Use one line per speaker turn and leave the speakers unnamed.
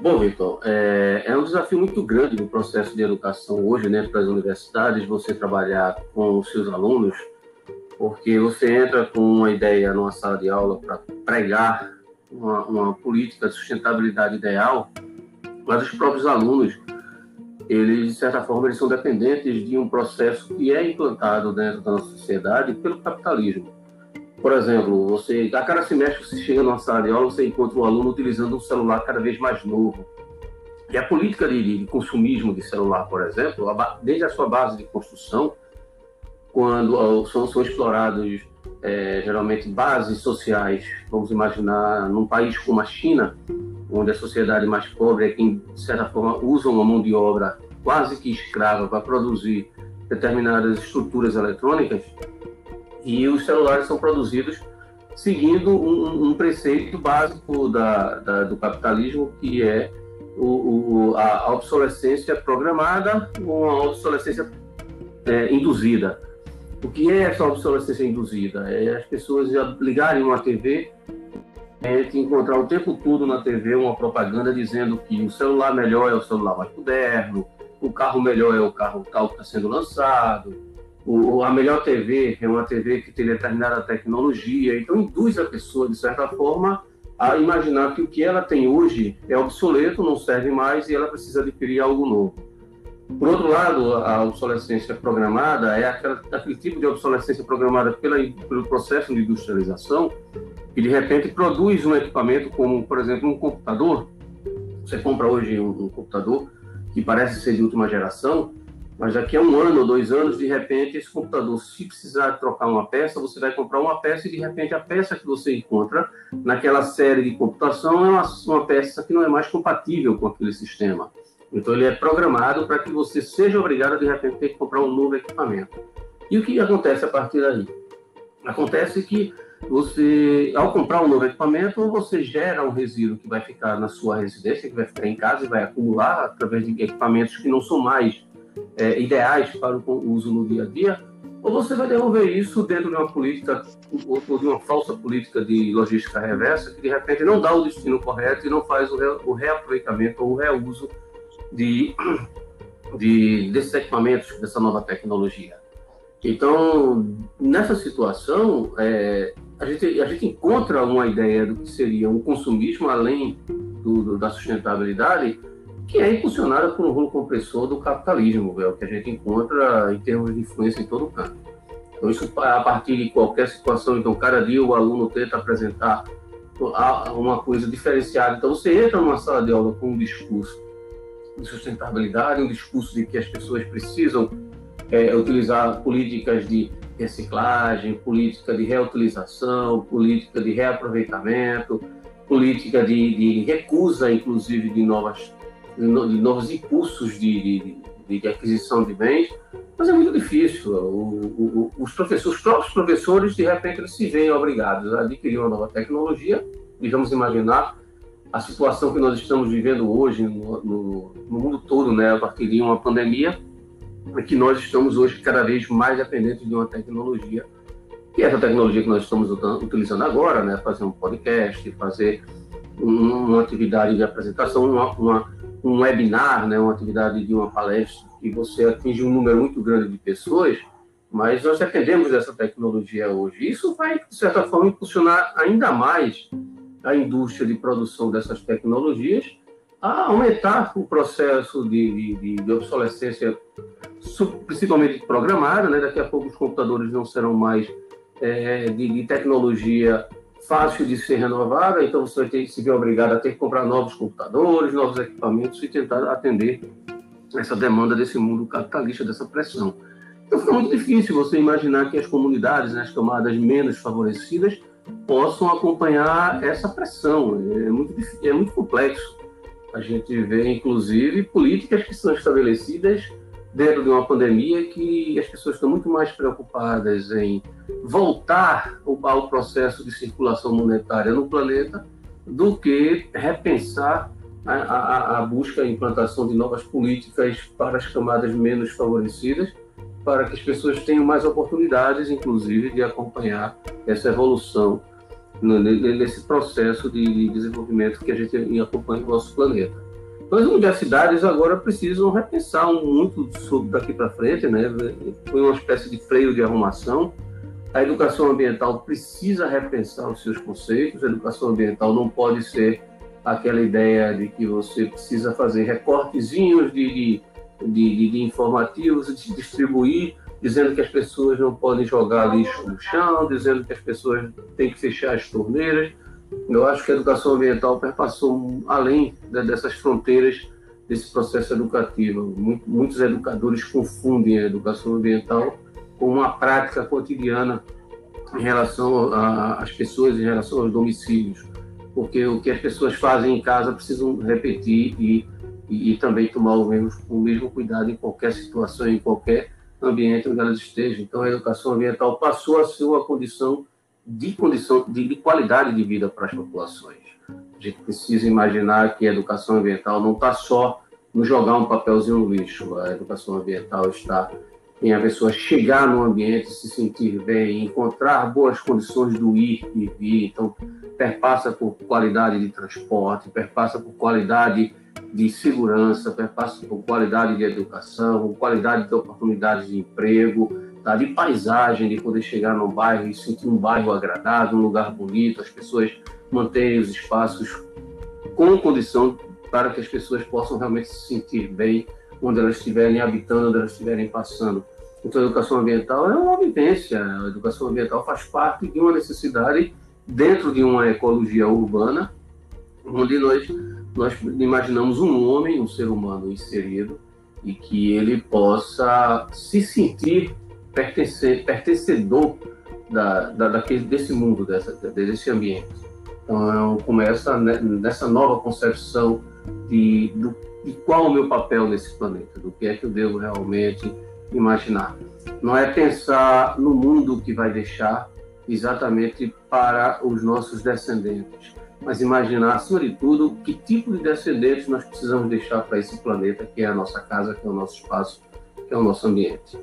Bom, Vitor, é, é, um desafio muito grande no processo de educação hoje, né, para as universidades, você trabalhar com os seus alunos, porque você entra com uma ideia numa sala de aula para pregar uma, uma, política de sustentabilidade ideal, mas os próprios alunos, eles, de certa forma, eles são dependentes de um processo que é implantado dentro da nossa sociedade pelo capitalismo. Por exemplo, você, a cada semestre você chega numa sala de aula, você encontra um aluno utilizando um celular cada vez mais novo. E a política de, de consumismo de celular, por exemplo, desde a sua base de construção, quando são, são explorados é, geralmente bases sociais, vamos imaginar num país como a China, onde a sociedade mais pobre é quem, de certa forma, usa uma mão de obra quase que escrava para produzir determinadas estruturas eletrônicas, e os celulares são produzidos seguindo um, um preceito básico da, da, do capitalismo, que é o, o, a obsolescência programada ou a obsolescência é, induzida. O que é essa obsolescência induzida? É as pessoas ligarem uma TV e encontrar o tempo todo na TV uma propaganda dizendo que o celular melhor é o celular mais moderno, o carro melhor é o carro tal que está sendo lançado, o, a melhor TV é uma TV que tem determinada tecnologia, então induz a pessoa, de certa forma, a imaginar que o que ela tem hoje é obsoleto, não serve mais e ela precisa adquirir algo novo. Por outro lado, a obsolescência programada é aquela, aquele tipo de obsolescência programada pela, pelo processo de industrialização, que de repente produz um equipamento como, por exemplo, um computador. Você compra hoje um, um computador que parece ser de última geração, mas daqui a um ano ou dois anos, de repente, esse computador, se precisar trocar uma peça, você vai comprar uma peça e, de repente, a peça que você encontra naquela série de computação é uma, uma peça que não é mais compatível com aquele sistema. Então, ele é programado para que você seja obrigado, de repente, a ter que comprar um novo equipamento. E o que acontece a partir daí? Acontece que você, ao comprar um novo equipamento, você gera um resíduo que vai ficar na sua residência, que vai ficar em casa e vai acumular através de equipamentos que não são mais é, ideais para o uso no dia a dia, ou você vai devolver isso dentro de uma política, ou de uma falsa política de logística reversa, que de repente não dá o destino correto e não faz o, re, o reaproveitamento ou o reuso de, de, desses equipamentos, dessa nova tecnologia. Então, nessa situação, é, a, gente, a gente encontra uma ideia do que seria um consumismo além do, do, da sustentabilidade, que é impulsionada por um rolo compressor do capitalismo, é o que a gente encontra em termos de influência em todo o campo. Então, isso a partir de qualquer situação, então, cada dia o aluno tenta apresentar uma coisa diferenciada. Então, você entra numa sala de aula com um discurso de sustentabilidade, um discurso de que as pessoas precisam é, utilizar políticas de reciclagem, política de reutilização, política de reaproveitamento, política de, de recusa, inclusive, de novas de novos impulsos de, de, de, aquisição de bens, mas é muito difícil. O, o, os professores, os próprios professores, de repente, eles se veem obrigados a adquirir uma nova tecnologia. E vamos imaginar a situação que nós estamos vivendo hoje no, no, no mundo todo, né, a partir de uma pandemia, é que nós estamos hoje cada vez mais dependentes de uma tecnologia, que é essa tecnologia que nós estamos utilizando agora, né, fazer um podcast, fazer uma atividade de apresentação, uma, uma um webinar, né, uma atividade de uma palestra, que você atinge um número muito grande de pessoas, mas nós dependemos dessa tecnologia hoje. Isso vai, de certa forma, impulsionar ainda mais a indústria de produção dessas tecnologias a aumentar o processo de, de, de obsolescência, principalmente programada. Né? Daqui a pouco os computadores não serão mais é, de, de tecnologia fácil de ser renovada, então você vai ter se ver obrigado a ter que comprar novos computadores, novos equipamentos e tentar atender essa demanda desse mundo capitalista, dessa pressão. Então fica muito difícil você imaginar que as comunidades, né, as camadas menos favorecidas, possam acompanhar essa pressão. É muito, é muito complexo. A gente vê, inclusive, políticas que são estabelecidas dentro de uma pandemia que as pessoas estão muito mais preocupadas em voltar ao processo de circulação monetária no planeta do que repensar a, a, a busca e implantação de novas políticas para as camadas menos favorecidas, para que as pessoas tenham mais oportunidades, inclusive, de acompanhar essa evolução nesse processo de desenvolvimento que a gente acompanha no nosso planeta. Então, as universidades agora precisam repensar muito sobre daqui para frente, né? Foi uma espécie de freio de arrumação. A educação ambiental precisa repensar os seus conceitos. A educação ambiental não pode ser aquela ideia de que você precisa fazer recortezinhos de, de, de, de informativos e distribuir, dizendo que as pessoas não podem jogar lixo no chão, dizendo que as pessoas têm que fechar as torneiras. Eu acho que a educação ambiental perpassou além dessas fronteiras desse processo educativo. Muitos educadores confundem a educação ambiental com uma prática cotidiana em relação às pessoas, em relação aos domicílios porque o que as pessoas fazem em casa precisam repetir e, e, e também tomar o mesmo, o mesmo cuidado em qualquer situação, em qualquer ambiente onde elas estejam. Então, a educação ambiental passou a ser uma condição de condição de, de qualidade de vida para as populações. A gente precisa imaginar que a educação ambiental não está só no jogar um papelzinho no lixo. A educação ambiental está em a pessoa chegar no ambiente, se sentir bem, encontrar boas condições do ir e vir. Então, perpassa por qualidade de transporte, perpassa por qualidade de segurança, perpassa por qualidade de educação, qualidade de oportunidades de emprego? De paisagem, de poder chegar num bairro e sentir um bairro agradável, um lugar bonito, as pessoas manterem os espaços com condição para que as pessoas possam realmente se sentir bem onde elas estiverem habitando, onde elas estiverem passando. Então, a educação ambiental é uma vivência, a educação ambiental faz parte de uma necessidade dentro de uma ecologia urbana, onde nós, nós imaginamos um homem, um ser humano inserido, e que ele possa se sentir pertencer, pertencedor da, da, daquele, desse mundo, dessa, desse ambiente. Então, começa nessa nova concepção de, do e qual o meu papel nesse planeta, do que é que eu devo realmente imaginar. Não é pensar no mundo que vai deixar exatamente para os nossos descendentes, mas imaginar, acima de tudo, que tipo de descendentes nós precisamos deixar para esse planeta, que é a nossa casa, que é o nosso espaço, que é o nosso ambiente.